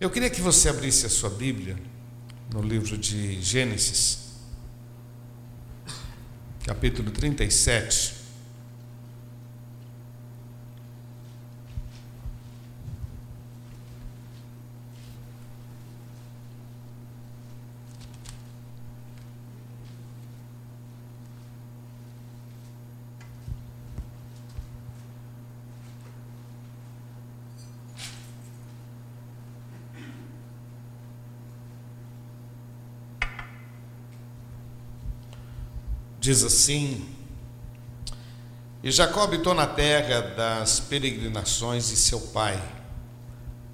Eu queria que você abrisse a sua Bíblia no livro de Gênesis, capítulo 37. Diz assim: E Jacó habitou na terra das peregrinações de seu pai,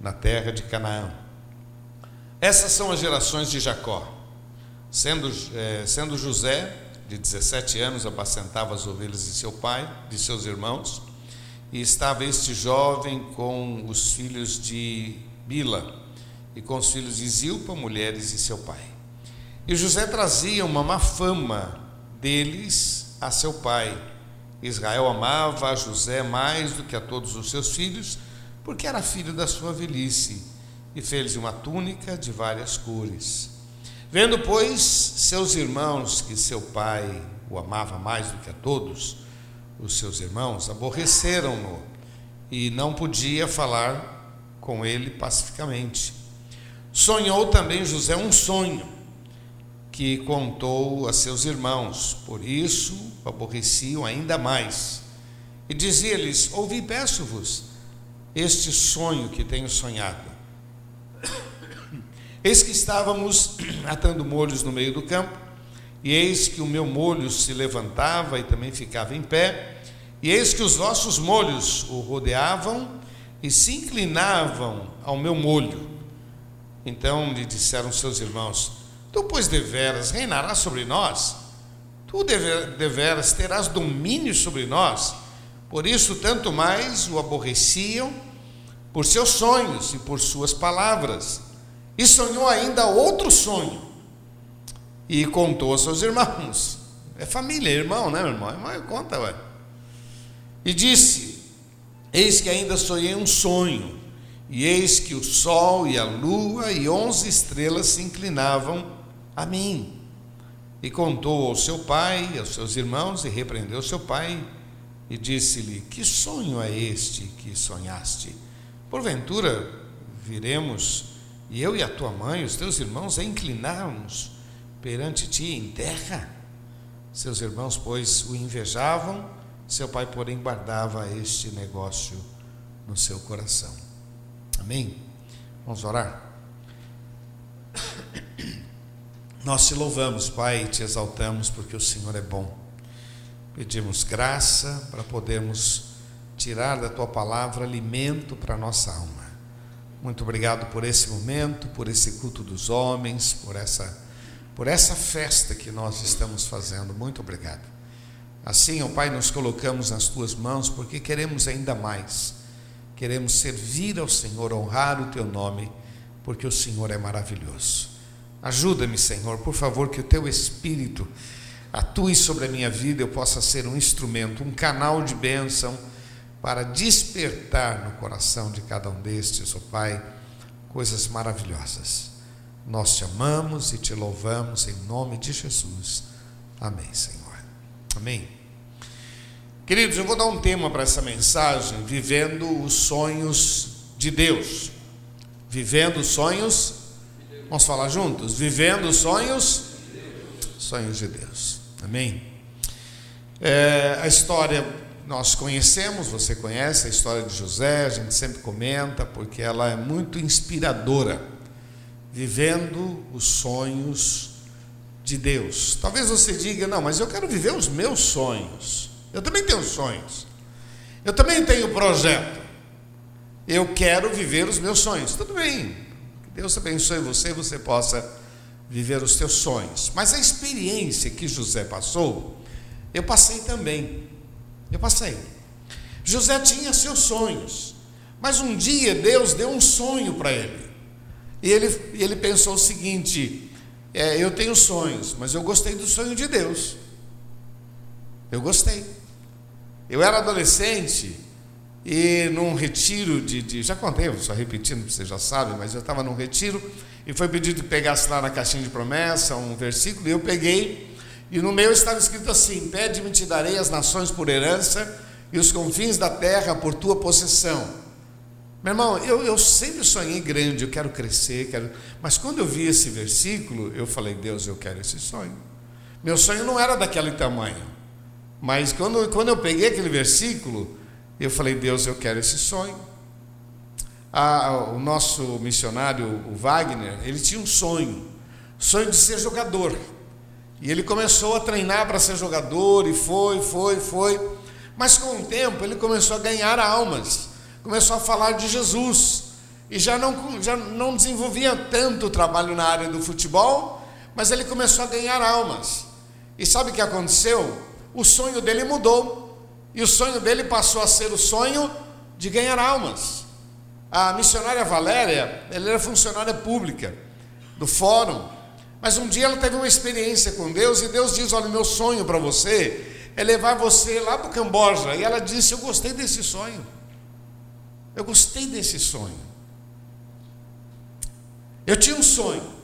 na terra de Canaã. Essas são as gerações de Jacó. Sendo, é, sendo José, de 17 anos, apacentava as ovelhas de seu pai, de seus irmãos, e estava este jovem com os filhos de Bila e com os filhos de Zilpa, mulheres de seu pai. E José trazia uma má fama deles a seu pai. Israel amava a José mais do que a todos os seus filhos, porque era filho da sua velhice, e fez-lhe uma túnica de várias cores. Vendo, pois, seus irmãos que seu pai o amava mais do que a todos os seus irmãos, aborreceram-no e não podia falar com ele pacificamente. Sonhou também José um sonho que contou a seus irmãos, por isso o aborreciam ainda mais. E dizia-lhes: Ouvi, peço-vos, este sonho que tenho sonhado. Eis que estávamos atando molhos no meio do campo, e eis que o meu molho se levantava e também ficava em pé, e eis que os vossos molhos o rodeavam e se inclinavam ao meu molho. Então lhe disseram seus irmãos: Tu, pois, deveras reinarás sobre nós, tu deveras terás domínio sobre nós. Por isso, tanto mais o aborreciam por seus sonhos e por suas palavras. E sonhou ainda outro sonho e contou aos seus irmãos. É família, é irmão, né, meu irmão? Irmão, conta, ué. E disse: Eis que ainda sonhei um sonho, e eis que o sol e a lua e onze estrelas se inclinavam a mim. E contou ao seu pai, aos seus irmãos, e repreendeu seu pai, e disse-lhe: Que sonho é este que sonhaste? Porventura viremos, e eu e a tua mãe, os teus irmãos, a inclinarmos perante ti em terra? Seus irmãos, pois, o invejavam, seu pai, porém, guardava este negócio no seu coração. Amém? Vamos orar? Nós te louvamos, Pai, e te exaltamos porque o Senhor é bom. Pedimos graça para podermos tirar da tua palavra alimento para a nossa alma. Muito obrigado por esse momento, por esse culto dos homens, por essa por essa festa que nós estamos fazendo. Muito obrigado. Assim, ó Pai, nos colocamos nas tuas mãos porque queremos ainda mais. Queremos servir ao Senhor, honrar o teu nome, porque o Senhor é maravilhoso. Ajuda-me, Senhor, por favor, que o teu Espírito atue sobre a minha vida, eu possa ser um instrumento, um canal de bênção para despertar no coração de cada um destes, ó oh Pai, coisas maravilhosas. Nós te amamos e te louvamos em nome de Jesus. Amém, Senhor. Amém. Queridos, eu vou dar um tema para essa mensagem: vivendo os sonhos de Deus. Vivendo os sonhos Vamos falar juntos? Vivendo os sonhos, sonhos de Deus. Amém? É, a história nós conhecemos, você conhece a história de José, a gente sempre comenta, porque ela é muito inspiradora. Vivendo os sonhos de Deus. Talvez você diga, não, mas eu quero viver os meus sonhos. Eu também tenho sonhos. Eu também tenho projeto. Eu quero viver os meus sonhos. Tudo bem, Deus abençoe você e você possa viver os teus sonhos. Mas a experiência que José passou, eu passei também. Eu passei. José tinha seus sonhos, mas um dia Deus deu um sonho para ele. E ele, ele pensou o seguinte: é, eu tenho sonhos, mas eu gostei do sonho de Deus. Eu gostei. Eu era adolescente e num retiro de, de já contei, só repetindo, vocês já sabem, mas eu estava num retiro e foi pedido que pegasse lá na caixinha de promessa um versículo, e eu peguei, e no meio estava escrito assim: Pede-me, te darei as nações por herança e os confins da terra por tua possessão. Meu irmão, eu, eu sempre sonhei grande, eu quero crescer, quero. Mas quando eu vi esse versículo, eu falei, Deus, eu quero esse sonho. Meu sonho não era daquele tamanho. Mas quando, quando eu peguei aquele versículo, eu falei, Deus, eu quero esse sonho. Ah, o nosso missionário, o Wagner, ele tinha um sonho, sonho de ser jogador. E ele começou a treinar para ser jogador, e foi, foi, foi. Mas com o tempo ele começou a ganhar almas, começou a falar de Jesus. E já não, já não desenvolvia tanto trabalho na área do futebol, mas ele começou a ganhar almas. E sabe o que aconteceu? O sonho dele mudou. E o sonho dele passou a ser o sonho de ganhar almas. A missionária Valéria, ela era funcionária pública do fórum, mas um dia ela teve uma experiência com Deus e Deus diz: Olha, meu sonho para você é levar você lá para o Camboja. E ela disse: Eu gostei desse sonho. Eu gostei desse sonho. Eu tinha um sonho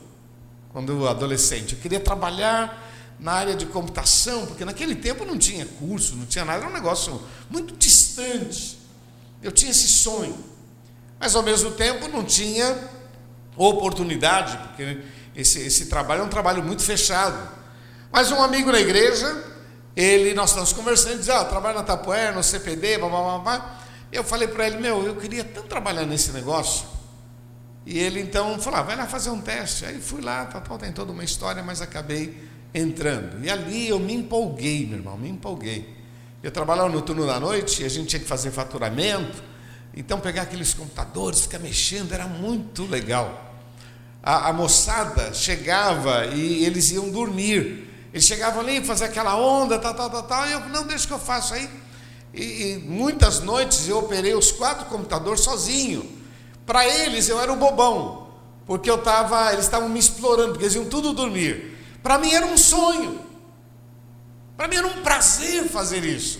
quando adolescente, eu queria trabalhar na área de computação, porque naquele tempo não tinha curso, não tinha nada, era um negócio muito distante. Eu tinha esse sonho, mas ao mesmo tempo não tinha oportunidade, porque esse, esse trabalho é um trabalho muito fechado. Mas um amigo na igreja, ele, nós estamos conversando, diz: Ah, trabalho na Tapué, no CPD, blá, blá, blá, blá. Eu falei para ele: Meu, eu queria tanto trabalhar nesse negócio. E ele então falou: ah, Vai lá fazer um teste. Aí fui lá, tal, tal, tem toda uma história, mas acabei entrando. E ali eu me empolguei, meu irmão, me empolguei. Eu trabalhava no turno da noite e a gente tinha que fazer faturamento. Então pegar aqueles computadores, ficar mexendo, era muito legal. A, a moçada chegava e eles iam dormir. Eles chegavam ali, fazer aquela onda, tal, tal, tal, tal. E eu, não, deixa que eu faço aí. E, e muitas noites eu operei os quatro computadores sozinho. Para eles eu era o bobão, porque eu tava, eles estavam me explorando, porque eles iam tudo dormir. Para mim era um sonho. Para mim era um prazer fazer isso.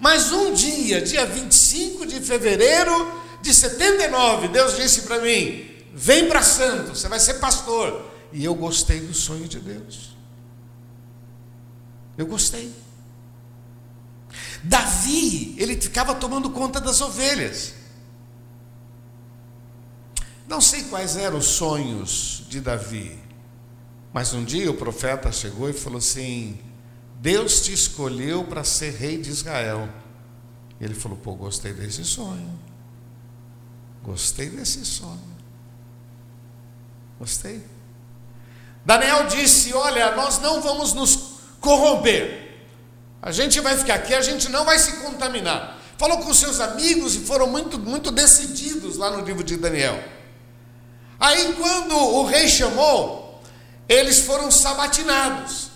Mas um dia, dia 25 de fevereiro de 79, Deus disse para mim: Vem para Santo, você vai ser pastor. E eu gostei do sonho de Deus. Eu gostei. Davi, ele ficava tomando conta das ovelhas. Não sei quais eram os sonhos de Davi, mas um dia o profeta chegou e falou assim: Deus te escolheu para ser rei de Israel. Ele falou: Pô, gostei desse sonho. Gostei desse sonho. Gostei. Daniel disse: Olha, nós não vamos nos corromper. A gente vai ficar aqui, a gente não vai se contaminar. Falou com seus amigos e foram muito, muito decididos lá no livro de Daniel. Aí, quando o rei chamou, eles foram sabatinados.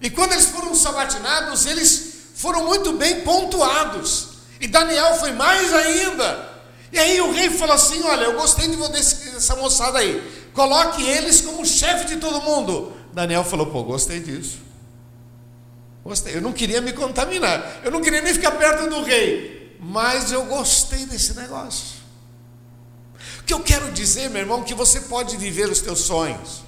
E quando eles foram sabatinados, eles foram muito bem pontuados. E Daniel foi mais ainda. E aí o rei falou assim: Olha, eu gostei de dessa moçada aí. Coloque eles como chefe de todo mundo. Daniel falou: Pô, gostei disso. Gostei. Eu não queria me contaminar. Eu não queria nem ficar perto do rei. Mas eu gostei desse negócio. O que eu quero dizer, meu irmão, que você pode viver os teus sonhos.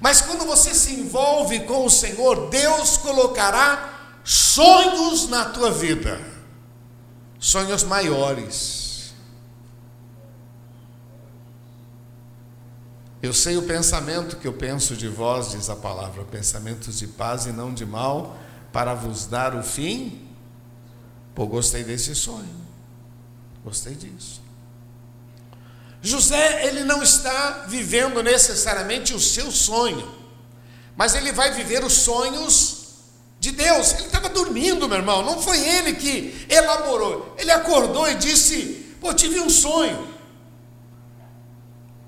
Mas quando você se envolve com o Senhor, Deus colocará sonhos na tua vida, sonhos maiores. Eu sei o pensamento que eu penso de vós, diz a palavra, pensamentos de paz e não de mal, para vos dar o fim. Pô, gostei desse sonho, gostei disso. José, ele não está vivendo necessariamente o seu sonho, mas ele vai viver os sonhos de Deus. Ele estava dormindo, meu irmão, não foi ele que elaborou. Ele acordou e disse: Pô, tive um sonho.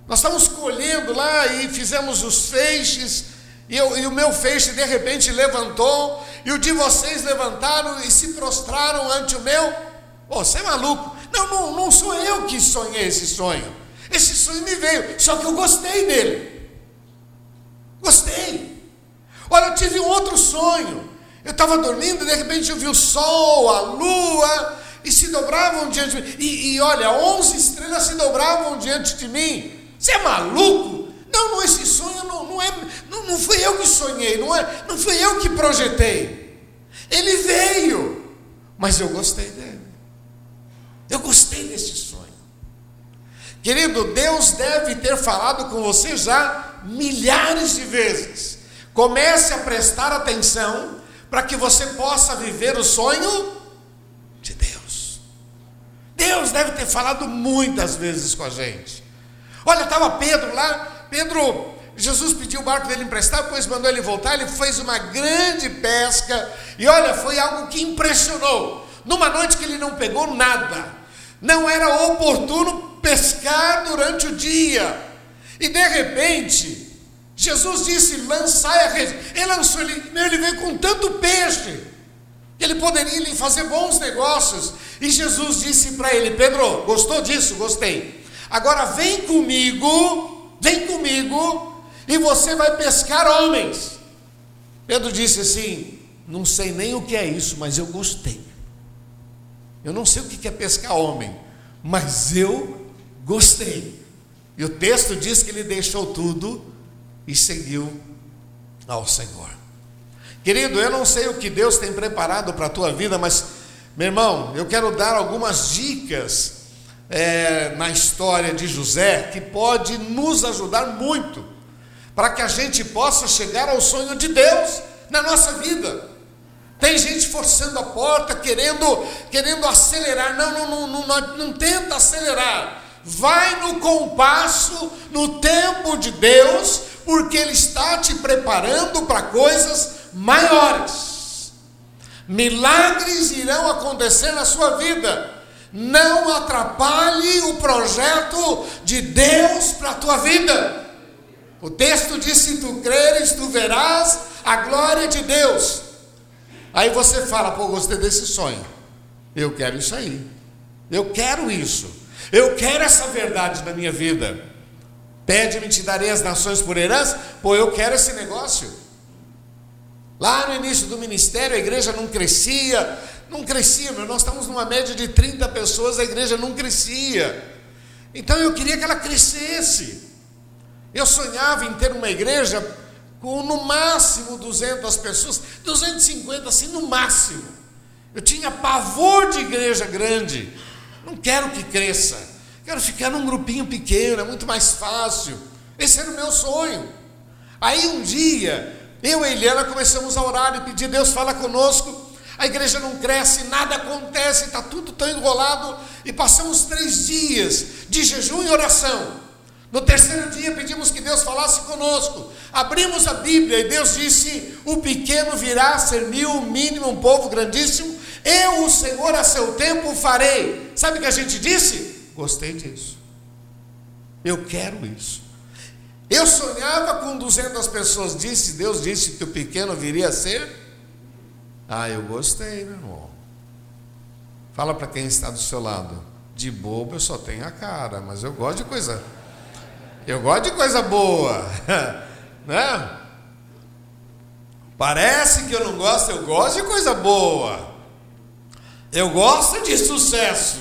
Nós estávamos colhendo lá e fizemos os feixes, e, eu, e o meu feixe de repente levantou, e o de vocês levantaram e se prostraram ante o meu. Pô, você é maluco? Não, não, não sou eu que sonhei esse sonho. Esse sonho me veio, só que eu gostei dele. Gostei. Olha, eu tive um outro sonho. Eu estava dormindo, de repente eu vi o sol, a lua, e se dobravam diante de mim. E, e olha, onze estrelas se dobravam diante de mim. Você é maluco? Não, não, esse sonho não, não é, não, não fui eu que sonhei, não, é, não fui eu que projetei. Ele veio, mas eu gostei dele. Eu gostei desse sonho. Querido, Deus deve ter falado com você já milhares de vezes. Comece a prestar atenção para que você possa viver o sonho de Deus. Deus deve ter falado muitas vezes com a gente. Olha, estava Pedro lá, Pedro, Jesus pediu o barco dele emprestado, depois mandou ele voltar, ele fez uma grande pesca, e olha, foi algo que impressionou. Numa noite que ele não pegou nada, não era oportuno pescar durante o dia, e de repente, Jesus disse: lançai a rede. Ele lançou, ele, ele veio com tanto peixe, que ele poderia fazer bons negócios. E Jesus disse para ele: Pedro, gostou disso? Gostei. Agora vem comigo, vem comigo, e você vai pescar homens. Pedro disse assim: Não sei nem o que é isso, mas eu gostei. Eu não sei o que é pescar homem, mas eu gostei. E o texto diz que ele deixou tudo e seguiu ao Senhor. Querido, eu não sei o que Deus tem preparado para a tua vida, mas, meu irmão, eu quero dar algumas dicas é, na história de José que pode nos ajudar muito para que a gente possa chegar ao sonho de Deus na nossa vida. Tem gente forçando a porta, querendo, querendo acelerar. Não, não, não, não, não, tenta acelerar. Vai no compasso, no tempo de Deus, porque Ele está te preparando para coisas maiores. Milagres irão acontecer na sua vida. Não atrapalhe o projeto de Deus para a tua vida. O texto diz: se tu creres, tu verás a glória de Deus. Aí você fala, pô, gostei desse sonho. Eu quero isso aí. Eu quero isso. Eu quero essa verdade na minha vida. Pede-me, te darei as nações por herança. Pô, eu quero esse negócio. Lá no início do ministério, a igreja não crescia, não crescia, meu. Nós estamos numa média de 30 pessoas, a igreja não crescia. Então eu queria que ela crescesse. Eu sonhava em ter uma igreja com no máximo 200 pessoas, 250 assim no máximo. Eu tinha pavor de igreja grande. Não quero que cresça. Quero ficar num grupinho pequeno, é muito mais fácil. Esse era o meu sonho. Aí um dia, eu e Eliana começamos a orar e pedir, Deus fala conosco. A igreja não cresce, nada acontece, está tudo tão enrolado. E passamos três dias de jejum e oração. No terceiro dia pedimos que Deus falasse conosco. Abrimos a Bíblia e Deus disse: O pequeno virá a ser mil, o mínimo, um povo grandíssimo. Eu, o Senhor, a seu tempo farei. Sabe o que a gente disse? Gostei disso. Eu quero isso. Eu sonhava com 200 pessoas. Disse, Deus disse que o pequeno viria a ser. Ah, eu gostei, meu irmão. Fala para quem está do seu lado. De bobo eu só tenho a cara, mas eu gosto de coisa eu gosto de coisa boa, né? Parece que eu não gosto, eu gosto de coisa boa. Eu gosto de sucesso.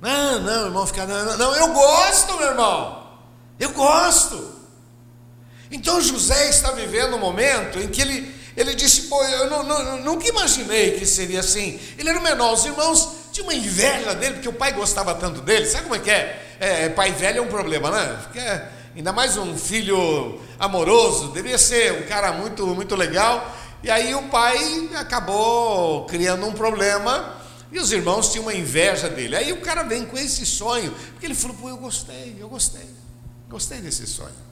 Não, não, irmão, fica não, não, eu gosto, meu irmão. Eu gosto. Então José está vivendo um momento em que ele, ele disse: Pô, eu não, não, nunca imaginei que seria assim. Ele era o menor, os irmãos tinham uma inveja dele, porque o pai gostava tanto dele. Sabe como é que é? É, pai velho é um problema, né? Porque é, ainda mais um filho amoroso, devia ser um cara muito, muito legal. E aí o pai acabou criando um problema e os irmãos tinham uma inveja dele. Aí o cara vem com esse sonho, porque ele falou: pô, eu gostei, eu gostei, gostei desse sonho.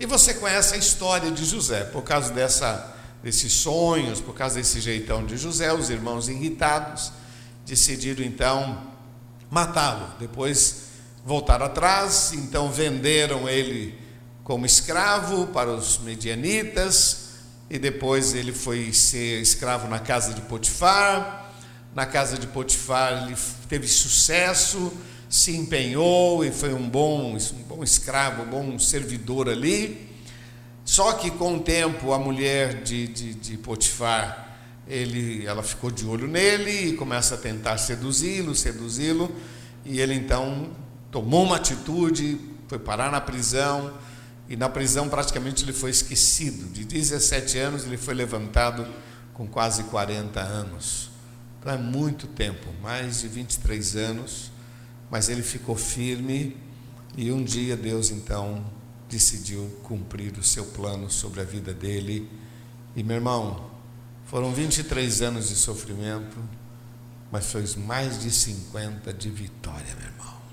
E você conhece a história de José, por causa dessa, desses sonhos, por causa desse jeitão de José, os irmãos irritados decidiram então matá-lo. Depois voltaram atrás, então venderam ele como escravo para os medianitas, e depois ele foi ser escravo na casa de Potifar. Na casa de Potifar ele teve sucesso, se empenhou e foi um bom, um bom escravo, um bom servidor ali. Só que com o tempo a mulher de, de, de Potifar ele, ela ficou de olho nele e começa a tentar seduzi-lo, seduzi-lo, e ele então tomou uma atitude, foi parar na prisão, e na prisão praticamente ele foi esquecido. De 17 anos ele foi levantado com quase 40 anos. Então é muito tempo, mais de 23 anos, mas ele ficou firme e um dia Deus então decidiu cumprir o seu plano sobre a vida dele. E meu irmão, foram 23 anos de sofrimento, mas foi mais de 50 de vitória, meu irmão.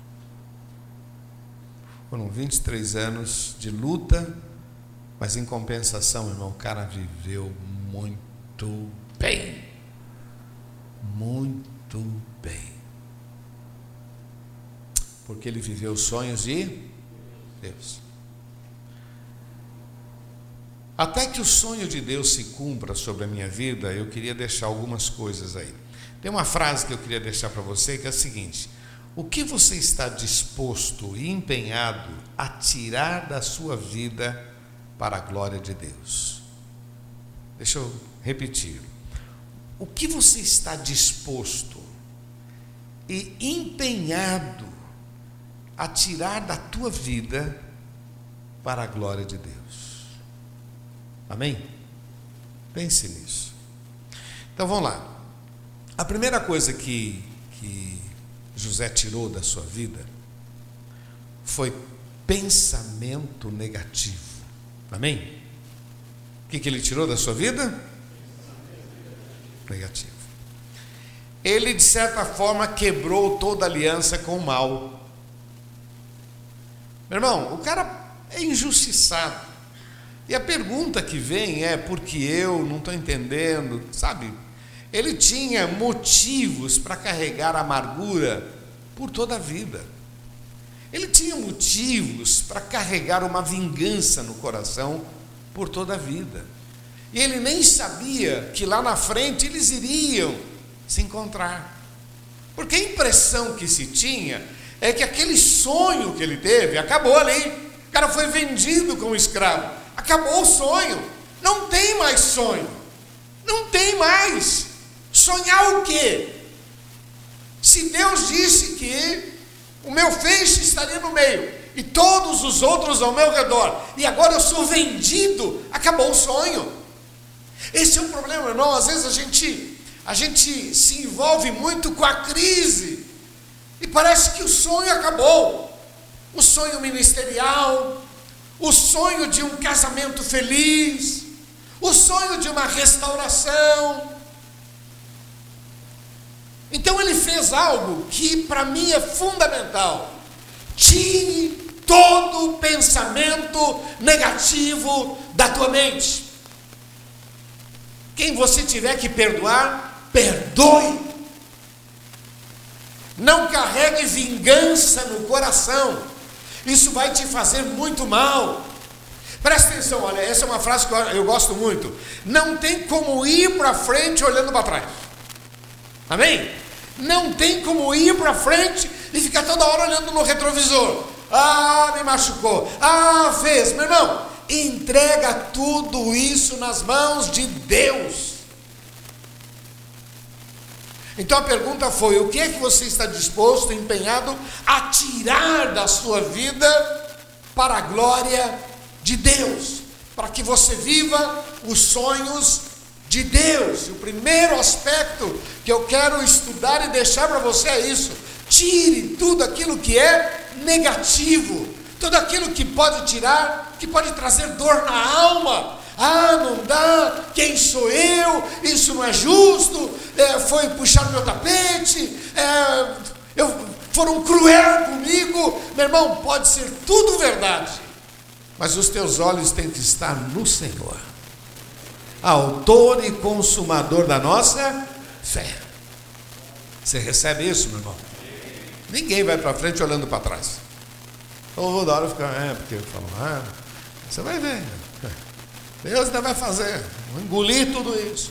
Foram 23 anos de luta, mas em compensação, irmão, o cara viveu muito bem. Muito bem. Porque ele viveu sonhos de Deus. Até que o sonho de Deus se cumpra sobre a minha vida, eu queria deixar algumas coisas aí. Tem uma frase que eu queria deixar para você que é a seguinte: O que você está disposto e empenhado a tirar da sua vida para a glória de Deus? Deixa eu repetir. O que você está disposto e empenhado a tirar da tua vida para a glória de Deus? Amém? Pense nisso. Então vamos lá. A primeira coisa que, que José tirou da sua vida foi pensamento negativo. Amém? O que, que ele tirou da sua vida? Negativo. Ele, de certa forma, quebrou toda aliança com o mal. Meu irmão, o cara é injustiçado. E a pergunta que vem é: porque eu não estou entendendo, sabe? Ele tinha motivos para carregar amargura por toda a vida. Ele tinha motivos para carregar uma vingança no coração por toda a vida. E ele nem sabia que lá na frente eles iriam se encontrar. Porque a impressão que se tinha é que aquele sonho que ele teve acabou ali. O cara foi vendido como escravo. Acabou o sonho. Não tem mais sonho. Não tem mais. Sonhar o quê? Se Deus disse que o meu feixe estaria no meio e todos os outros ao meu redor, e agora eu sou vendido, acabou o sonho. Esse é o problema, irmão. Às vezes a gente, a gente se envolve muito com a crise e parece que o sonho acabou. O sonho ministerial, o sonho de um casamento feliz, o sonho de uma restauração. Então ele fez algo que para mim é fundamental. Tire todo pensamento negativo da tua mente. Quem você tiver que perdoar, perdoe. Não carregue vingança no coração. Isso vai te fazer muito mal. Presta atenção, olha, essa é uma frase que eu gosto muito. Não tem como ir para frente olhando para trás. Amém? Não tem como ir para frente e ficar toda hora olhando no retrovisor. Ah, me machucou. Ah, fez. Meu irmão, entrega tudo isso nas mãos de Deus. Então a pergunta foi: o que é que você está disposto, empenhado a tirar da sua vida para a glória de Deus, para que você viva os sonhos de Deus? O primeiro aspecto que eu quero estudar e deixar para você é isso: tire tudo aquilo que é negativo, tudo aquilo que pode tirar, que pode trazer dor na alma, ah, não dá, quem sou eu? Isso não é justo, é, foi puxar meu tapete, é, eu, foram cruel comigo. Meu irmão, pode ser tudo verdade, mas os teus olhos têm que estar no Senhor, Autor e Consumador da nossa fé. Você recebe isso, meu irmão? Ninguém vai para frente olhando para trás. Toda hora fica, é, porque falo, ah, você vai ver. Deus ainda vai fazer, vou engolir tudo isso.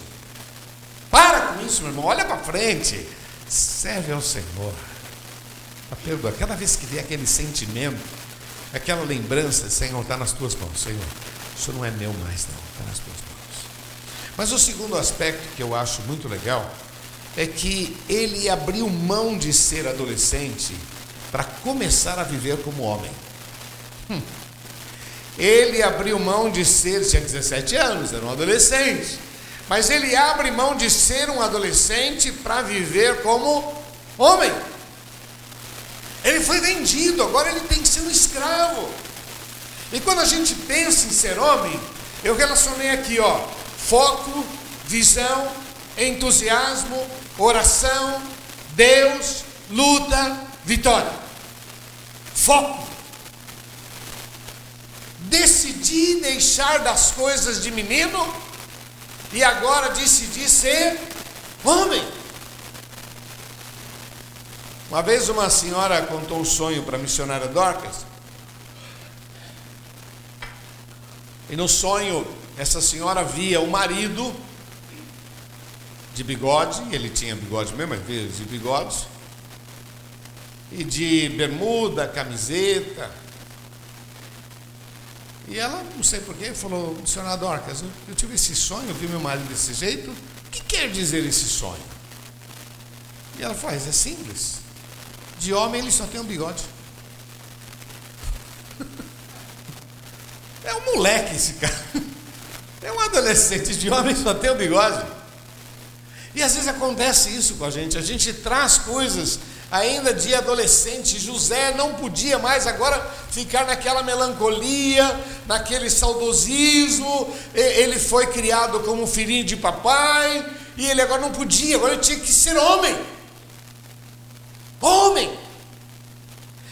Para com isso, meu irmão, olha para frente. Serve ao Senhor. A perdoa. Cada vez que vier aquele sentimento, aquela lembrança, Senhor, está nas tuas mãos. Senhor, isso não é meu mais, não, está nas tuas mãos. Mas o segundo aspecto que eu acho muito legal é que ele abriu mão de ser adolescente para começar a viver como homem. Hum. Ele abriu mão de ser, tinha 17 anos, era um adolescente. Mas ele abre mão de ser um adolescente para viver como homem. Ele foi vendido, agora ele tem que ser um escravo. E quando a gente pensa em ser homem, eu relacionei aqui, ó, foco, visão, entusiasmo, oração, Deus, luta, vitória. Foco. Decidi deixar das coisas de menino e agora decidi ser homem. Uma vez uma senhora contou um sonho para a missionária Dorcas. E no sonho, essa senhora via o marido de bigode, ele tinha bigode mesmo, mas via de bigodes, e de bermuda, camiseta. E ela, não sei porquê, falou, missionária Dorcas, eu tive esse sonho, eu vi meu marido desse jeito, o que quer dizer esse sonho? E ela faz, é simples. De homem ele só tem um bigode. É um moleque esse cara. É um adolescente de homem só tem um bigode. E às vezes acontece isso com a gente. A gente traz coisas ainda de adolescente. José não podia mais agora ficar naquela melancolia, naquele saudosismo. Ele foi criado como filhinho de papai e ele agora não podia, agora ele tinha que ser homem. Homem.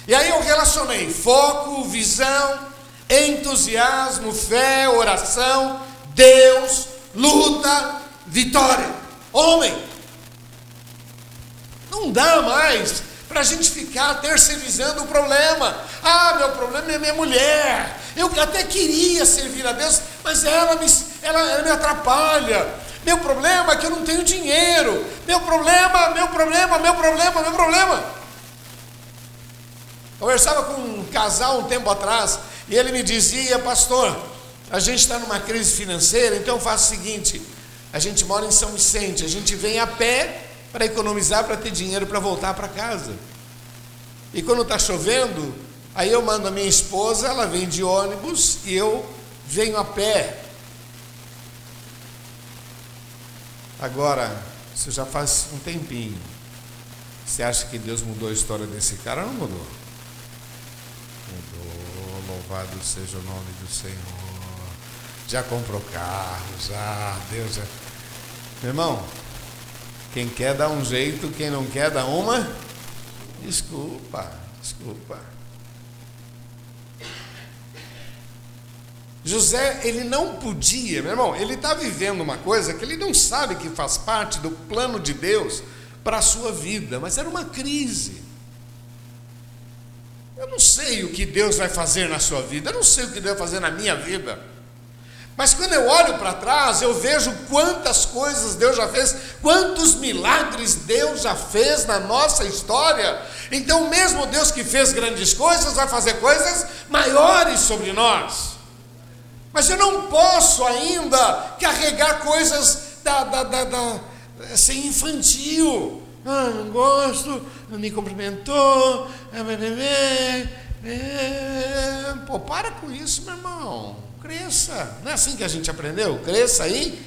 E aí eu relacionei foco, visão, entusiasmo, fé, oração, Deus, luta, vitória. Homem. Não dá mais para a gente ficar terceirizando o problema. Ah, meu problema é minha mulher. Eu até queria servir a Deus, mas ela me, ela, ela me atrapalha. Meu problema é que eu não tenho dinheiro. Meu problema, meu problema, meu problema, meu problema. Conversava com um casal um tempo atrás e ele me dizia, pastor, a gente está numa crise financeira, então eu faço o seguinte: a gente mora em São Vicente, a gente vem a pé para economizar, para ter dinheiro para voltar para casa. E quando está chovendo, aí eu mando a minha esposa, ela vem de ônibus e eu venho a pé. Agora, isso já faz um tempinho. Você acha que Deus mudou a história desse cara? Não mudou. Mudou. Louvado seja o nome do Senhor. Já comprou carro, já. Deus já. Meu irmão, quem quer dá um jeito, quem não quer dá uma. Desculpa, desculpa. José, ele não podia, meu irmão, ele está vivendo uma coisa que ele não sabe que faz parte do plano de Deus para a sua vida, mas era uma crise. Eu não sei o que Deus vai fazer na sua vida, eu não sei o que Deus vai fazer na minha vida. Mas quando eu olho para trás, eu vejo quantas coisas Deus já fez, quantos milagres Deus já fez na nossa história. Então, mesmo Deus que fez grandes coisas, vai fazer coisas maiores sobre nós. Mas eu não posso ainda carregar coisas da, da, da, da assim, infantil. Ah, não gosto, não me cumprimentou. É, é, pô, para com isso, meu irmão. Cresça. Não é assim que a gente aprendeu? Cresça aí,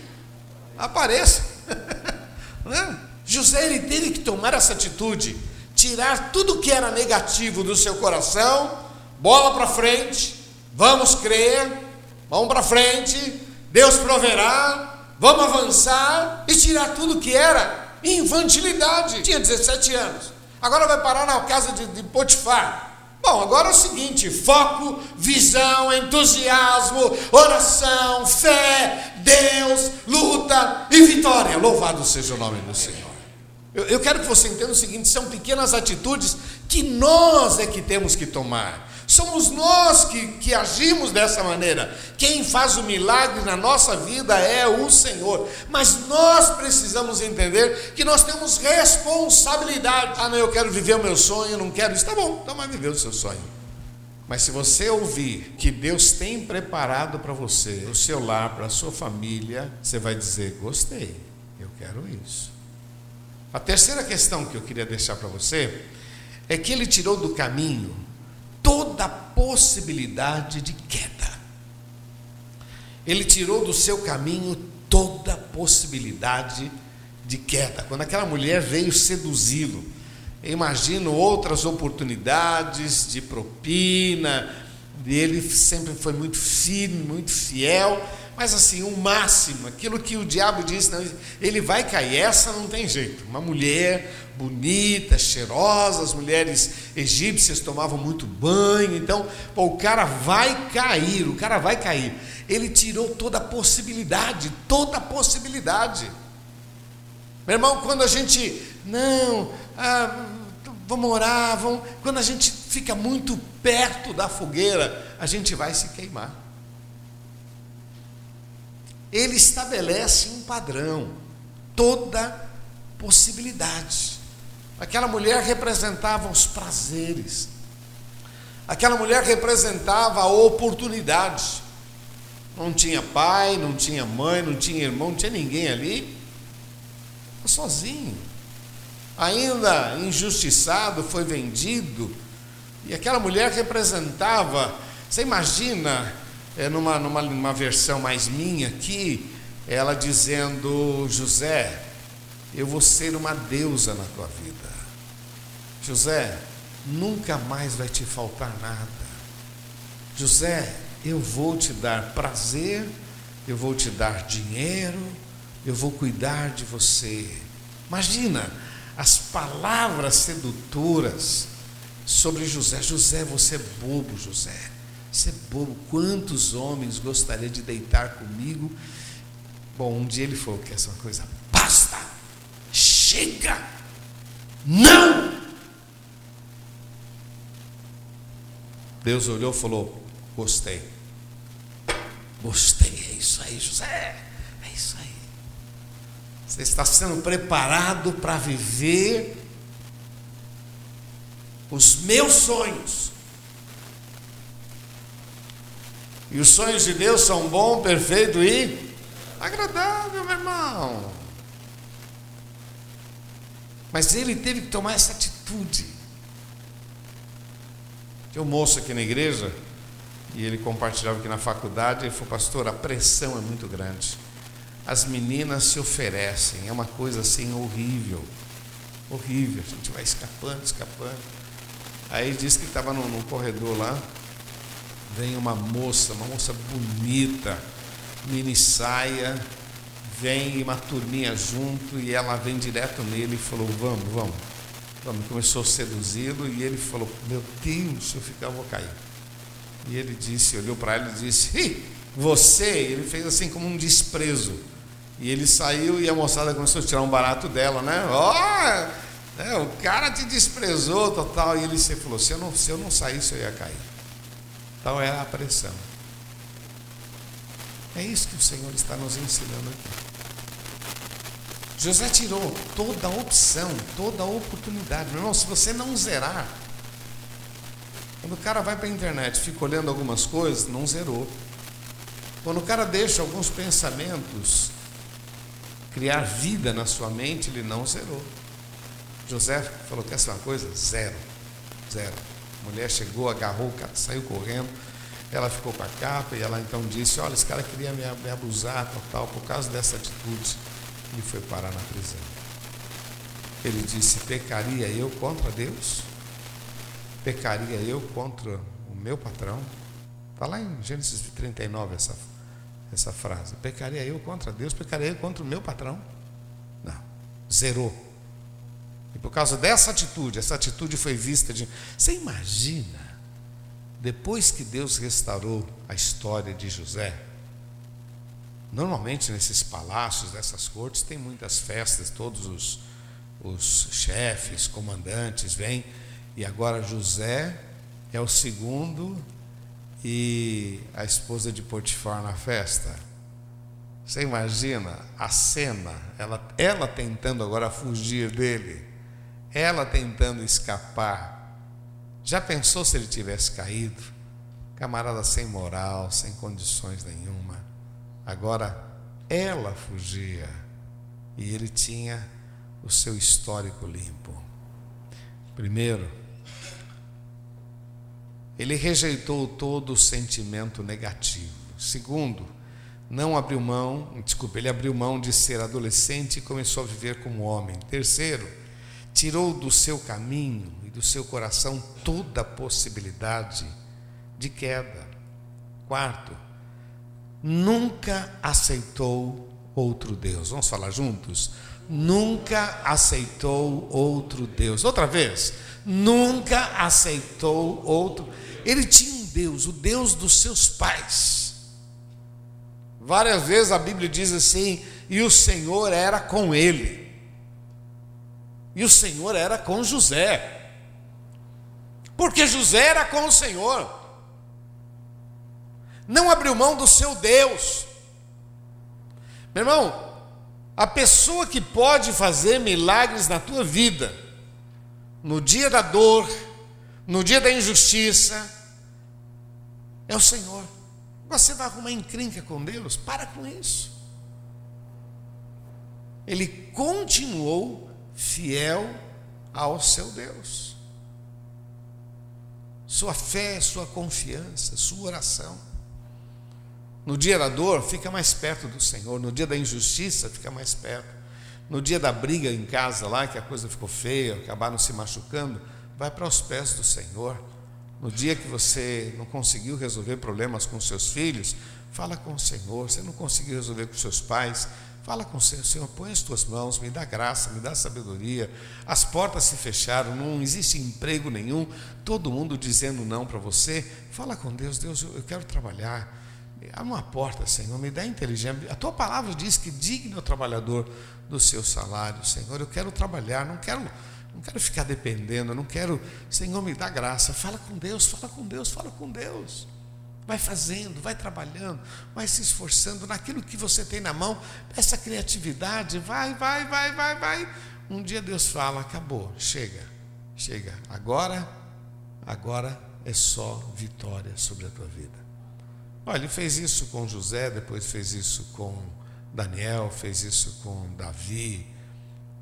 apareça. É? José ele teve que tomar essa atitude, tirar tudo que era negativo do seu coração, bola para frente, vamos crer, vamos para frente, Deus proverá, vamos avançar e tirar tudo que era infantilidade. Tinha 17 anos, agora vai parar na casa de, de Potifar. Bom, agora é o seguinte: foco, visão, entusiasmo, oração, fé, Deus, luta e vitória. Louvado seja o nome do Senhor. Eu, eu quero que você entenda o seguinte: são pequenas atitudes que nós é que temos que tomar. Somos nós que, que agimos dessa maneira. Quem faz o milagre na nossa vida é o Senhor. Mas nós precisamos entender que nós temos responsabilidade. Ah, não, eu quero viver o meu sonho, não quero isso. Tá bom, então vai viver o seu sonho. Mas se você ouvir que Deus tem preparado para você, o seu lar, para a sua família, você vai dizer: gostei, eu quero isso. A terceira questão que eu queria deixar para você é que ele tirou do caminho toda possibilidade de queda. Ele tirou do seu caminho toda possibilidade de queda. Quando aquela mulher veio seduzi-lo, imagino outras oportunidades de propina, ele sempre foi muito firme, muito fiel, mas assim, o máximo, aquilo que o diabo disse, não, ele vai cair, essa não tem jeito. Uma mulher bonita, cheirosa, as mulheres egípcias tomavam muito banho, então, pô, o cara vai cair, o cara vai cair. Ele tirou toda a possibilidade, toda a possibilidade. Meu irmão, quando a gente, não, ah, vamos orar, vamos, quando a gente fica muito perto da fogueira, a gente vai se queimar. Ele estabelece um padrão, toda possibilidade. Aquela mulher representava os prazeres, aquela mulher representava a oportunidade. Não tinha pai, não tinha mãe, não tinha irmão, não tinha ninguém ali sozinho. Ainda injustiçado, foi vendido. E aquela mulher representava, você imagina, é, numa, numa, numa versão mais minha aqui, ela dizendo: José, eu vou ser uma deusa na tua vida. José, nunca mais vai te faltar nada. José, eu vou te dar prazer, eu vou te dar dinheiro, eu vou cuidar de você. Imagina as palavras sedutoras sobre José. José, você é bobo, José. Você é bobo. Quantos homens gostariam de deitar comigo? Bom, um dia ele falou que essa é coisa. Basta! Chega! Não! Deus olhou e falou: Gostei. Gostei, é isso aí, José. Você está sendo preparado para viver os meus sonhos. E os sonhos de Deus são bom, perfeito e agradável, meu irmão. Mas ele teve que tomar essa atitude. Tem um moço aqui na igreja, e ele compartilhava aqui na faculdade, ele falou, pastor, a pressão é muito grande as meninas se oferecem, é uma coisa assim horrível, horrível, a gente vai escapando, escapando. Aí diz que estava no, no corredor lá, vem uma moça, uma moça bonita, mini saia, vem uma turminha junto e ela vem direto nele e falou: Vamos, vamos. vamos. Começou a seduzi-lo e ele falou: Meu Deus, se eu ficar, eu vou cair. E ele disse, olhou para ele e disse: Você, ele fez assim como um desprezo. E ele saiu e a moçada começou a tirar um barato dela, né? Ó, oh, é, o cara te desprezou, total. E ele falou: se eu, não, se eu não saísse, eu ia cair. Tal é a pressão. É isso que o Senhor está nos ensinando aqui. José tirou toda a opção, toda a oportunidade. Meu irmão, se você não zerar, quando o cara vai para a internet fica olhando algumas coisas, não zerou. Quando o cara deixa alguns pensamentos criar vida na sua mente, ele não zerou. José falou: Quer saber uma coisa? Zero. Zero. A mulher chegou, agarrou o cara, saiu correndo. Ela ficou com a capa e ela então disse: Olha, esse cara queria me, abusar, tal, tal. Por causa dessa atitude, ele foi parar na prisão. Ele disse: Pecaria eu contra Deus? Pecaria eu contra o meu patrão? Está lá em Gênesis 39 essa essa frase. Pecaria eu contra Deus, pecaria eu contra o meu patrão? Não, zerou. E por causa dessa atitude, essa atitude foi vista de. Você imagina, depois que Deus restaurou a história de José, normalmente nesses palácios, nessas cortes, tem muitas festas, todos os, os chefes, comandantes vêm, e agora José é o segundo e a esposa de Potifar na festa. Você imagina a cena, ela, ela tentando agora fugir dele, ela tentando escapar. Já pensou se ele tivesse caído? camarada sem moral, sem condições nenhuma. Agora ela fugia e ele tinha o seu histórico limpo. Primeiro, ele rejeitou todo o sentimento negativo. Segundo, não abriu mão, desculpa, ele abriu mão de ser adolescente e começou a viver como homem. Terceiro, tirou do seu caminho e do seu coração toda possibilidade de queda. Quarto, nunca aceitou outro Deus. Vamos falar juntos? Nunca aceitou outro Deus. Outra vez, nunca aceitou outro. Ele tinha um Deus, o Deus dos seus pais. Várias vezes a Bíblia diz assim: e o Senhor era com ele. E o Senhor era com José. Porque José era com o Senhor. Não abriu mão do seu Deus. Meu irmão, a pessoa que pode fazer milagres na tua vida, no dia da dor, no dia da injustiça, é o Senhor. Você vai arrumar encrenca com Deus? Para com isso. Ele continuou fiel ao seu Deus. Sua fé, sua confiança, sua oração. No dia da dor, fica mais perto do Senhor. No dia da injustiça, fica mais perto. No dia da briga em casa lá, que a coisa ficou feia, acabaram se machucando, vai para os pés do Senhor. No dia que você não conseguiu resolver problemas com seus filhos, fala com o Senhor. Você não conseguiu resolver com seus pais, fala com o Senhor. Senhor, põe as tuas mãos, me dá graça, me dá sabedoria. As portas se fecharam, não existe emprego nenhum, todo mundo dizendo não para você. Fala com Deus, Deus, eu quero trabalhar. Abre uma porta, Senhor, me dá inteligência. A tua palavra diz que digno é o trabalhador do seu salário, Senhor. Eu quero trabalhar, não quero não quero ficar dependendo, não quero, Senhor, me dá graça. Fala com Deus, fala com Deus, fala com Deus. Vai fazendo, vai trabalhando, vai se esforçando naquilo que você tem na mão, essa criatividade, vai, vai, vai, vai, vai. Um dia Deus fala: acabou, chega, chega. Agora, agora é só vitória sobre a tua vida. Olha, ele fez isso com José, depois fez isso com Daniel, fez isso com Davi,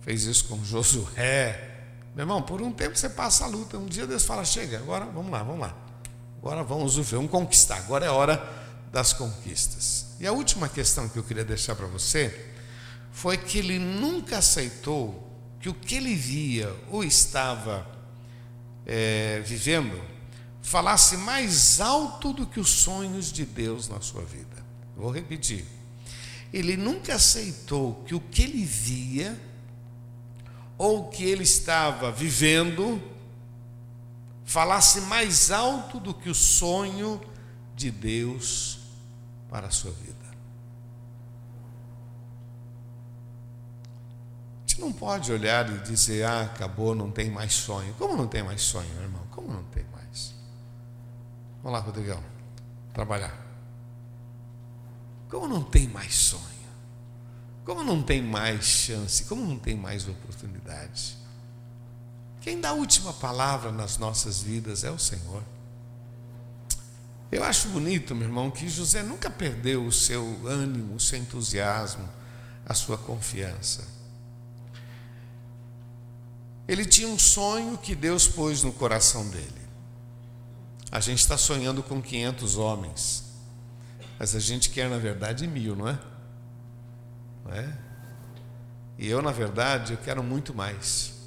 fez isso com Josué, meu irmão, por um tempo você passa a luta. Um dia Deus fala: chega, agora vamos lá, vamos lá. Agora vamos vamos conquistar. Agora é hora das conquistas. E a última questão que eu queria deixar para você foi que ele nunca aceitou que o que ele via ou estava é, vivendo falasse mais alto do que os sonhos de Deus na sua vida. Vou repetir. Ele nunca aceitou que o que ele via ou que ele estava vivendo falasse mais alto do que o sonho de Deus para a sua vida. A gente não pode olhar e dizer, ah, acabou, não tem mais sonho. Como não tem mais sonho, meu irmão? Como não tem mais? Vamos lá, Rodrigão, trabalhar. Como não tem mais sonho? Como não tem mais chance? Como não tem mais oportunidade? Quem dá a última palavra nas nossas vidas é o Senhor. Eu acho bonito, meu irmão, que José nunca perdeu o seu ânimo, o seu entusiasmo, a sua confiança. Ele tinha um sonho que Deus pôs no coração dele. A gente está sonhando com 500 homens, mas a gente quer, na verdade, mil, não é? Não é? E eu, na verdade, eu quero muito mais.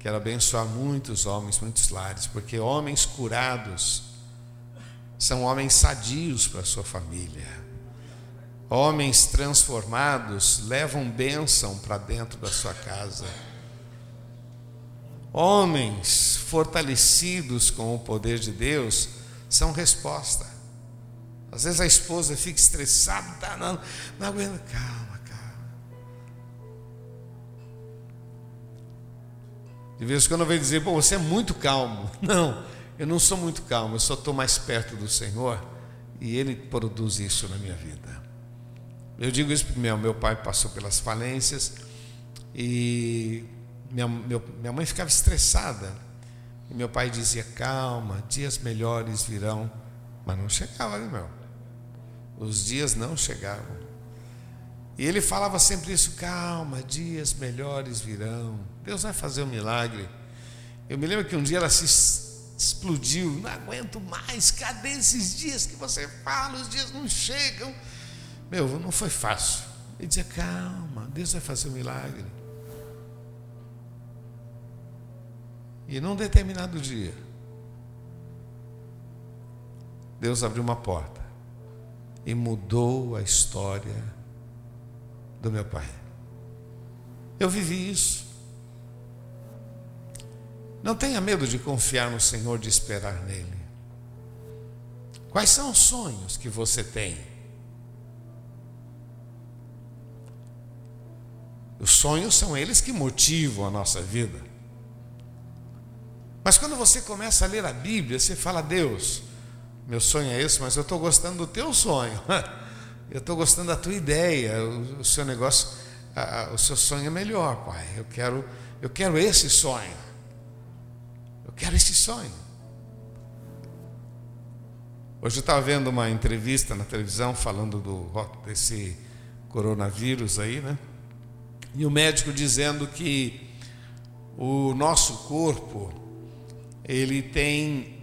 Quero abençoar muitos homens, muitos lares, porque homens curados são homens sadios para a sua família. Homens transformados levam bênção para dentro da sua casa. Homens fortalecidos com o poder de Deus são resposta. Às vezes a esposa fica estressada, não, não aguenta, calma De vez em quando vem dizer, pô, você é muito calmo. Não, eu não sou muito calmo, eu só estou mais perto do Senhor e Ele produz isso na minha vida. Eu digo isso porque meu, meu pai passou pelas falências e minha, meu, minha mãe ficava estressada. E meu pai dizia: calma, dias melhores virão Mas não chegava, né, meu? Os dias não chegavam. E ele falava sempre isso: calma, dias melhores virão. Deus vai fazer um milagre. Eu me lembro que um dia ela se explodiu. Não aguento mais. Cadê esses dias que você fala? Os dias não chegam. Meu, não foi fácil. Ele dizia: calma, Deus vai fazer um milagre. E num determinado dia, Deus abriu uma porta e mudou a história do meu pai. Eu vivi isso. Não tenha medo de confiar no Senhor, de esperar nele. Quais são os sonhos que você tem? Os sonhos são eles que motivam a nossa vida. Mas quando você começa a ler a Bíblia, você fala: Deus, meu sonho é esse, mas eu estou gostando do teu sonho. Eu estou gostando da tua ideia, o, o seu negócio, a, a, o seu sonho é melhor, pai. Eu quero, eu quero esse sonho. Eu quero esse sonho. Hoje eu estava vendo uma entrevista na televisão falando do, desse coronavírus aí, né? E o médico dizendo que o nosso corpo ele tem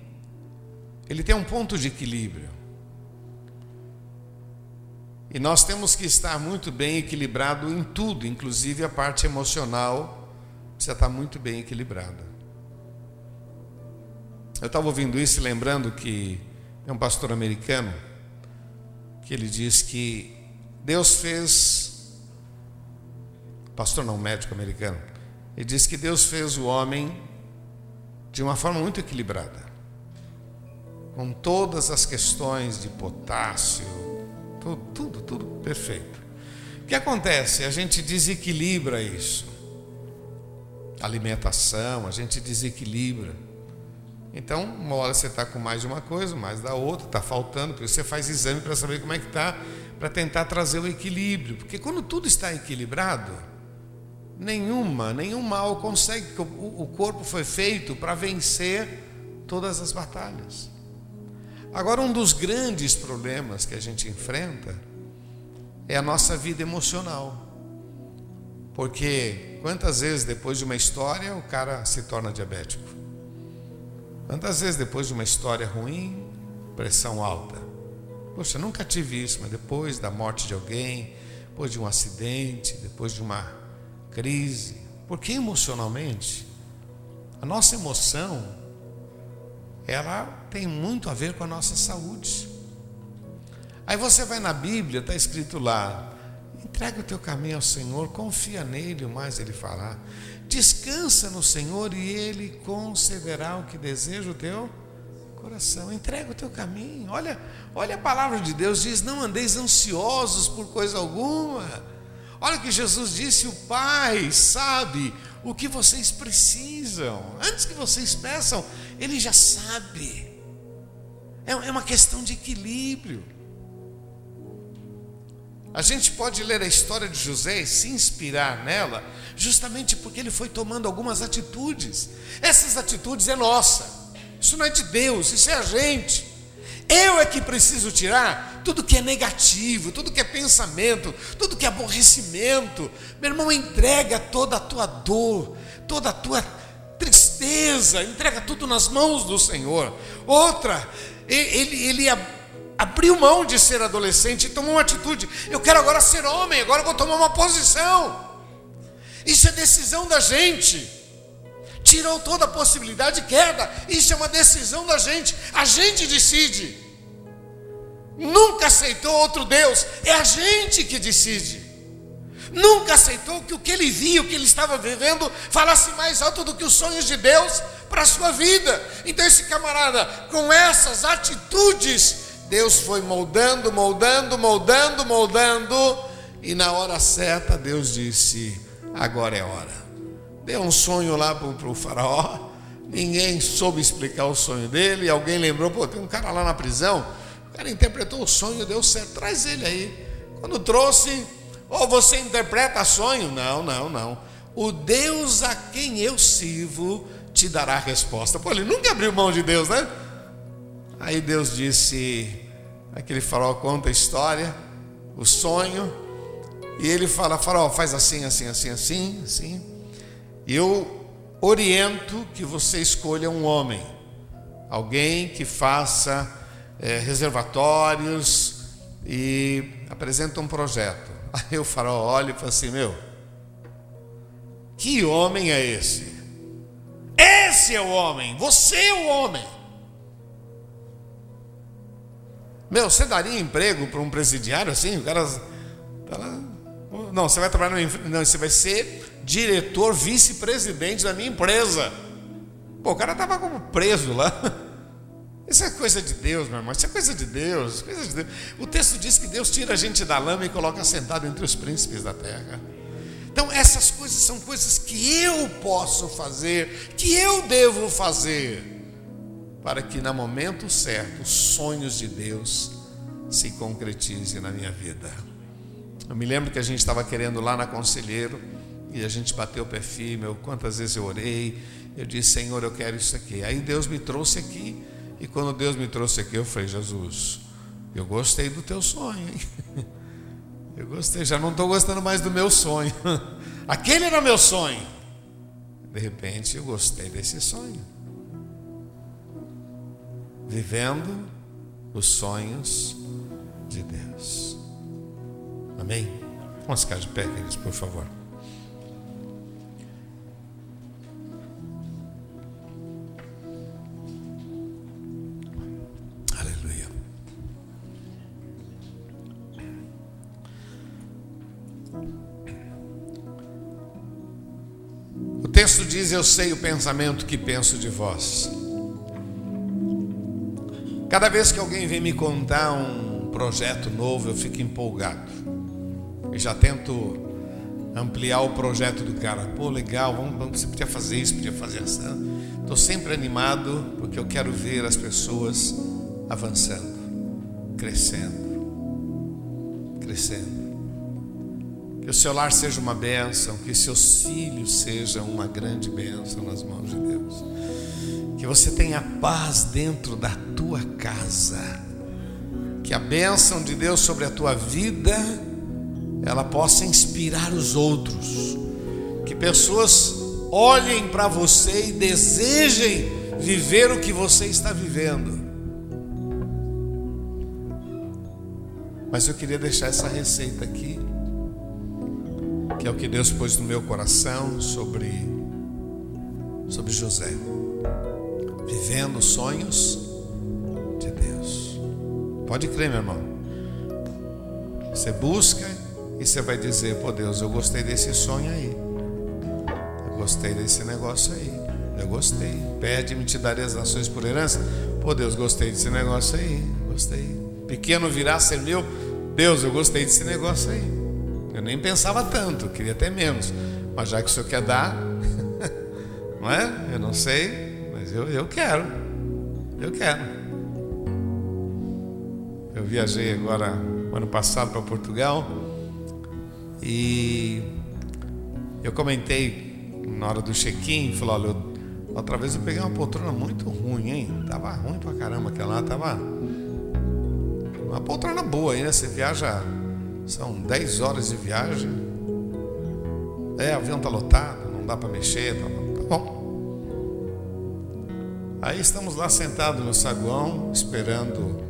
ele tem um ponto de equilíbrio. E nós temos que estar muito bem equilibrado em tudo, inclusive a parte emocional precisa estar muito bem equilibrada. Eu estava ouvindo isso e lembrando que é um pastor americano que ele diz que Deus fez, pastor não, médico americano, ele diz que Deus fez o homem de uma forma muito equilibrada, com todas as questões de potássio, tudo, tudo, tudo perfeito. O que acontece? A gente desequilibra isso. Alimentação, a gente desequilibra. Então, uma hora você está com mais de uma coisa, mais da outra, está faltando, por isso você faz exame para saber como é que está, para tentar trazer o equilíbrio. Porque quando tudo está equilibrado, nenhuma, nenhum mal consegue, o corpo foi feito para vencer todas as batalhas. Agora, um dos grandes problemas que a gente enfrenta é a nossa vida emocional. Porque quantas vezes depois de uma história o cara se torna diabético? Quantas vezes depois de uma história ruim, pressão alta? Poxa, nunca tive isso, mas depois da morte de alguém, depois de um acidente, depois de uma crise, porque emocionalmente a nossa emoção ela tem muito a ver com a nossa saúde. Aí você vai na Bíblia, está escrito lá: entrega o teu caminho ao Senhor, confia nele, o mais ele fará. Descansa no Senhor e ele concederá o que deseja o teu coração. Entrega o teu caminho. Olha, olha a palavra de Deus diz: não andeis ansiosos por coisa alguma. Olha o que Jesus disse: o Pai sabe o que vocês precisam. Antes que vocês peçam, Ele já sabe. É, é uma questão de equilíbrio. A gente pode ler a história de José e se inspirar nela, justamente porque ele foi tomando algumas atitudes. Essas atitudes é nossa. Isso não é de Deus, isso é a gente. Eu é que preciso tirar tudo que é negativo, tudo que é pensamento, tudo que é aborrecimento. Meu irmão, entrega toda a tua dor, toda a tua tristeza, entrega tudo nas mãos do Senhor. Outra, ele, ele abriu mão de ser adolescente e tomou uma atitude. Eu quero agora ser homem, agora vou tomar uma posição. Isso é decisão da gente. Tirou toda a possibilidade de queda. Isso é uma decisão da gente. A gente decide. Nunca aceitou outro Deus. É a gente que decide. Nunca aceitou que o que ele via, o que ele estava vivendo, falasse mais alto do que os sonhos de Deus para a sua vida. Então, esse camarada, com essas atitudes, Deus foi moldando, moldando, moldando, moldando, e na hora certa, Deus disse: agora é hora. Deu um sonho lá para o faraó, ninguém soube explicar o sonho dele, alguém lembrou, pô, tem um cara lá na prisão, o cara interpretou o sonho, deu certo, traz ele aí. Quando trouxe, ou oh, você interpreta sonho? Não, não, não. O Deus a quem eu sirvo te dará a resposta. Pô, ele nunca abriu mão de Deus, né? Aí Deus disse, aquele farol conta a história, o sonho, e ele fala, farol, faz assim, assim, assim, assim, assim. Eu oriento que você escolha um homem, alguém que faça é, reservatórios e apresenta um projeto. Aí o farol olha e fala assim: Meu, que homem é esse? Esse é o homem, você é o homem. Meu, você daria emprego para um presidiário assim? O cara. Não, você vai trabalhar no. Não, você vai ser diretor, vice-presidente da minha empresa. Pô, o cara estava como preso lá. Isso é coisa de Deus, meu irmão. Isso é coisa de Deus, coisa de Deus. O texto diz que Deus tira a gente da lama e coloca sentado entre os príncipes da terra. Então, essas coisas são coisas que eu posso fazer, que eu devo fazer, para que no momento certo os sonhos de Deus se concretizem na minha vida. Eu me lembro que a gente estava querendo lá na Conselheiro e a gente bateu o pé firme. Eu, quantas vezes eu orei, eu disse, Senhor, eu quero isso aqui. Aí Deus me trouxe aqui. E quando Deus me trouxe aqui, eu falei, Jesus, eu gostei do teu sonho, hein? Eu gostei, já não estou gostando mais do meu sonho. Aquele era meu sonho. De repente eu gostei desse sonho. Vivendo os sonhos de Deus. Amém? Vamos ficar de pé, queridos, por favor. Diz: Eu sei o pensamento que penso de vós. Cada vez que alguém vem me contar um projeto novo, eu fico empolgado. E já tento ampliar o projeto do cara. Pô, legal, vamos, você podia fazer isso, podia fazer assim. Estou sempre animado porque eu quero ver as pessoas avançando, crescendo, crescendo. Que o seu lar seja uma bênção, que seus filhos sejam uma grande bênção nas mãos de Deus. Que você tenha paz dentro da tua casa. Que a bênção de Deus sobre a tua vida ela possa inspirar os outros. Que pessoas olhem para você e desejem viver o que você está vivendo. Mas eu queria deixar essa receita aqui que é o que Deus pôs no meu coração sobre, sobre José, vivendo sonhos de Deus. Pode crer, meu irmão. Você busca e você vai dizer: Pô, Deus, eu gostei desse sonho aí, eu gostei desse negócio aí, eu gostei. Pede-me, te darei as nações por herança. Pô, Deus, gostei desse negócio aí, gostei. Pequeno virá ser meu. Deus, eu gostei desse negócio aí. Eu nem pensava tanto, queria até menos. Mas já que o senhor quer dar, não é? Eu não sei, mas eu, eu quero. Eu quero. Eu viajei agora, ano passado, para Portugal. E eu comentei na hora do check-in, falou, olha, outra vez eu peguei uma poltrona muito ruim, hein? Tava ruim pra caramba aquela lá, tava uma poltrona boa aí, né? Você viaja são 10 horas de viagem. É, o avião está lotado, não dá para mexer. Tá, tá bom. Aí estamos lá sentados no saguão, esperando.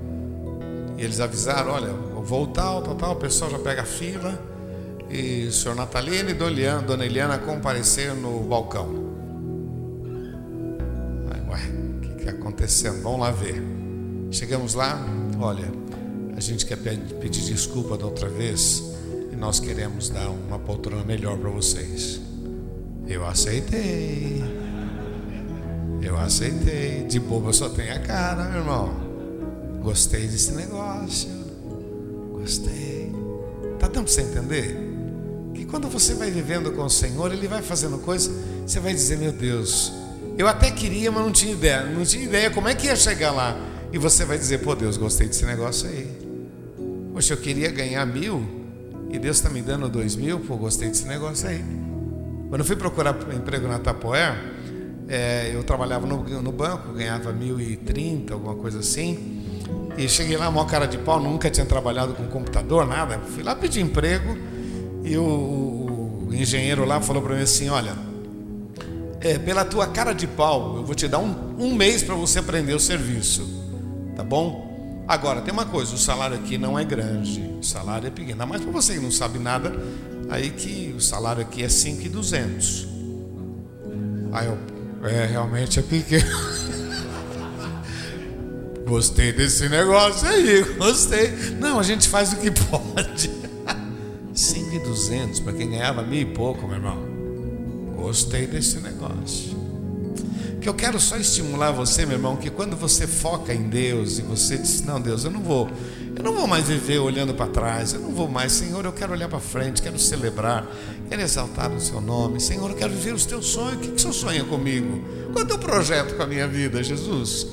E eles avisaram: olha, vou tal, tal. O pessoal já pega a fila. E o senhor Natalino e Dona, Dona Eliana compareceram no balcão. Aí, ué, o que está acontecendo? Vamos lá ver. Chegamos lá, olha, a gente quer pedir desculpa da outra vez e nós queremos dar uma poltrona melhor para vocês. Eu aceitei. Eu aceitei. De boba só tem a cara, meu irmão. Gostei desse negócio. Gostei. Tá dando para você entender? Que quando você vai vivendo com o Senhor, Ele vai fazendo coisas, você vai dizer, meu Deus, eu até queria, mas não tinha ideia. Não tinha ideia como é que ia chegar lá. E você vai dizer, pô Deus, gostei desse negócio aí. Poxa, eu queria ganhar mil e Deus está me dando dois mil, pô, gostei desse negócio aí. Quando eu fui procurar emprego na Tapoé, É, eu trabalhava no, no banco, ganhava 1.030, alguma coisa assim. E cheguei lá, maior cara de pau, nunca tinha trabalhado com computador, nada. Fui lá pedir emprego e o, o engenheiro lá falou para mim assim: Olha, é, pela tua cara de pau, eu vou te dar um, um mês para você aprender o serviço, tá bom? Agora, tem uma coisa: o salário aqui não é grande, o salário é pequeno. Mas para você que não sabe nada, aí que o salário aqui é 5,200. Aí eu, é, realmente é pequeno. Gostei desse negócio aí, gostei. Não, a gente faz o que pode. 5,200 para quem ganhava mil e pouco, meu irmão. Gostei desse negócio. Que eu quero só estimular você, meu irmão, que quando você foca em Deus e você diz: "Não, Deus, eu não vou, eu não vou mais viver olhando para trás, eu não vou mais, Senhor, eu quero olhar para frente, quero celebrar, quero exaltar o seu nome. Senhor, eu quero viver os teus sonhos. O que, que o senhor sonha comigo? Qual é o teu projeto com a minha vida, Jesus?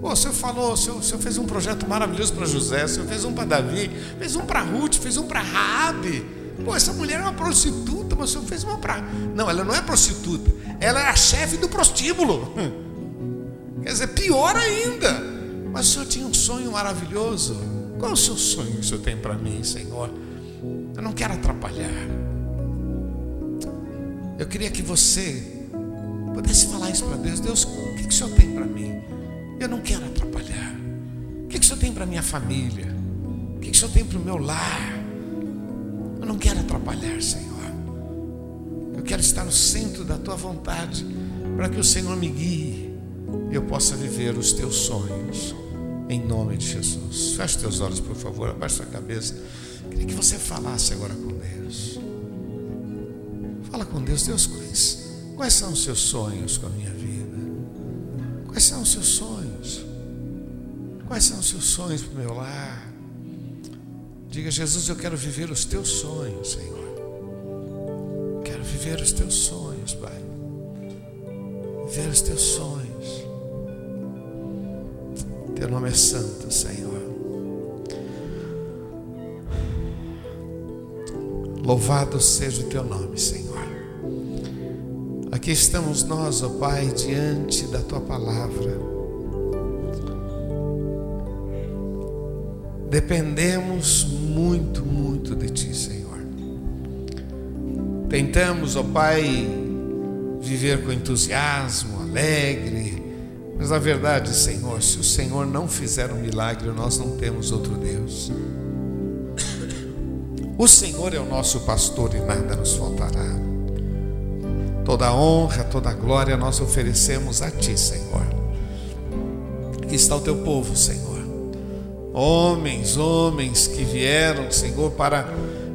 Oh, o senhor falou, o senhor, o senhor fez um projeto maravilhoso para José, o senhor fez um para Davi, fez um para Ruth, fez um para Raabe. Pô, essa mulher é uma prostituta, mas o senhor fez uma para. Não, ela não é prostituta, ela é a chefe do prostíbulo. Quer dizer, pior ainda. Mas o senhor tinha um sonho maravilhoso. Qual é o seu sonho que o senhor tem para mim, Senhor? Eu não quero atrapalhar. Eu queria que você pudesse falar isso para Deus. Deus, o que, que o senhor tem para mim? Eu não quero atrapalhar. O que, que o Senhor tem para minha família? O que, que o Senhor tem para o meu lar? Eu não quero atrapalhar, Senhor. Eu quero estar no centro da tua vontade, para que o Senhor me guie e eu possa viver os teus sonhos. Em nome de Jesus. Feche teus olhos, por favor, abaixe sua cabeça. Queria que você falasse agora com Deus. Fala com Deus, Deus, quais, quais são os seus sonhos com a minha vida? Quais são os seus sonhos? Quais são os seus sonhos para o meu lar? Diga, Jesus, eu quero viver os teus sonhos, Senhor. Viver os teus sonhos, Pai. Viver os teus sonhos. Teu nome é santo, Senhor. Louvado seja o teu nome, Senhor. Aqui estamos nós, ó Pai, diante da tua palavra. Dependemos muito, muito de ti, Senhor. Tentamos, ó Pai, viver com entusiasmo, alegre, mas na verdade, Senhor, se o Senhor não fizer um milagre, nós não temos outro Deus. O Senhor é o nosso pastor e nada nos faltará. Toda honra, toda glória nós oferecemos a Ti, Senhor. Aqui está o Teu povo, Senhor. Homens, homens que vieram, Senhor, para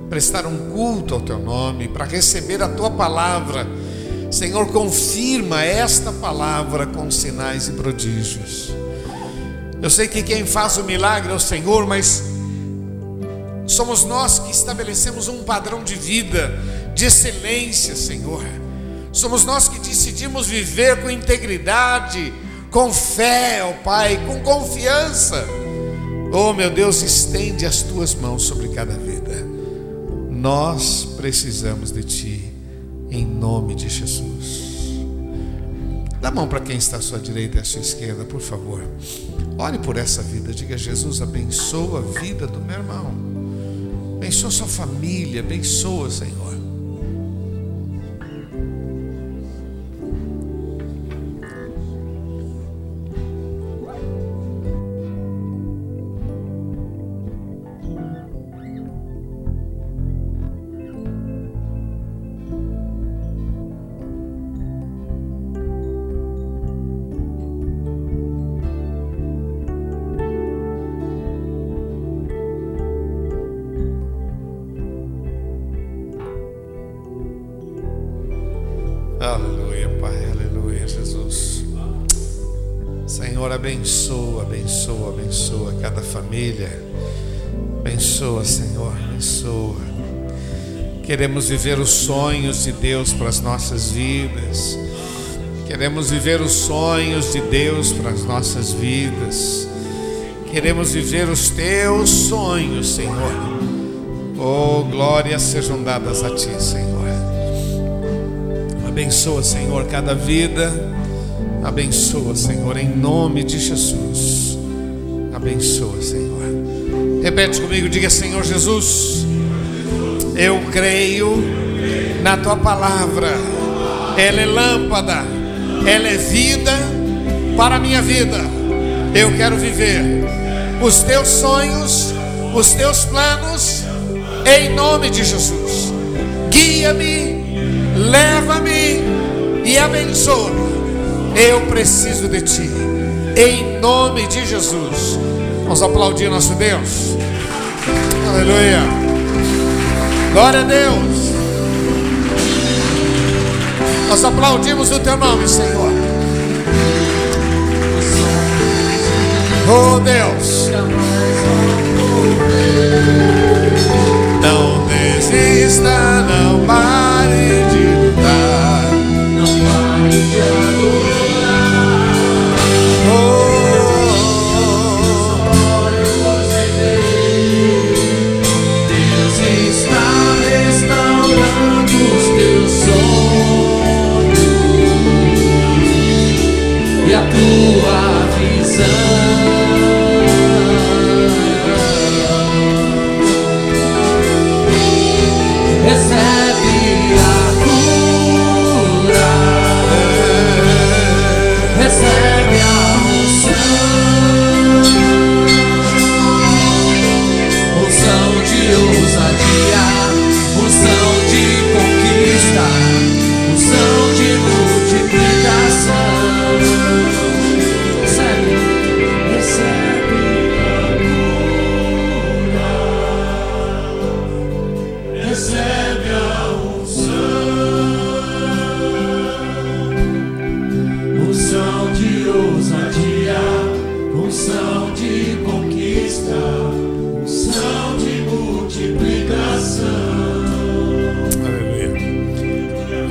prestar um culto ao Teu nome, para receber a Tua palavra. Senhor, confirma esta palavra com sinais e prodígios. Eu sei que quem faz o milagre é o Senhor, mas somos nós que estabelecemos um padrão de vida, de excelência, Senhor. Somos nós que decidimos viver com integridade, com fé, ó Pai, com confiança. Oh, meu Deus, estende as tuas mãos sobre cada vida. Nós precisamos de Ti, em nome de Jesus. Dá a mão para quem está à sua direita e à sua esquerda, por favor. Ore por essa vida. Diga, Jesus, abençoa a vida do meu irmão. Abençoa sua família. Abençoa, Senhor. Abençoa, abençoa, abençoa cada família. Abençoa, Senhor, abençoa. Queremos viver os sonhos de Deus para as nossas vidas. Queremos viver os sonhos de Deus para as nossas vidas. Queremos viver os teus sonhos, Senhor. Oh, glórias sejam dadas a ti, Senhor. Abençoa, Senhor, cada vida. Abençoa, Senhor, em nome de Jesus. Abençoa, Senhor. Repete comigo, diga: Senhor Jesus, eu creio na tua palavra. Ela é lâmpada, ela é vida para a minha vida. Eu quero viver os teus sonhos, os teus planos, em nome de Jesus. Guia-me, leva-me e abençoa. Eu preciso de ti, em nome de Jesus. Vamos aplaudir nosso Deus. Aleluia. Glória a Deus. Nós aplaudimos o teu nome, Senhor. Oh Deus. Não desista,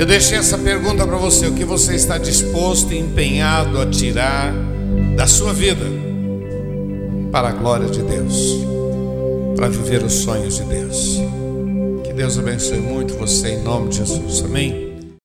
Eu deixei essa pergunta para você: o que você está disposto e empenhado a tirar da sua vida para a glória de Deus, para viver os sonhos de Deus? Que Deus abençoe muito você em nome de Jesus. Amém.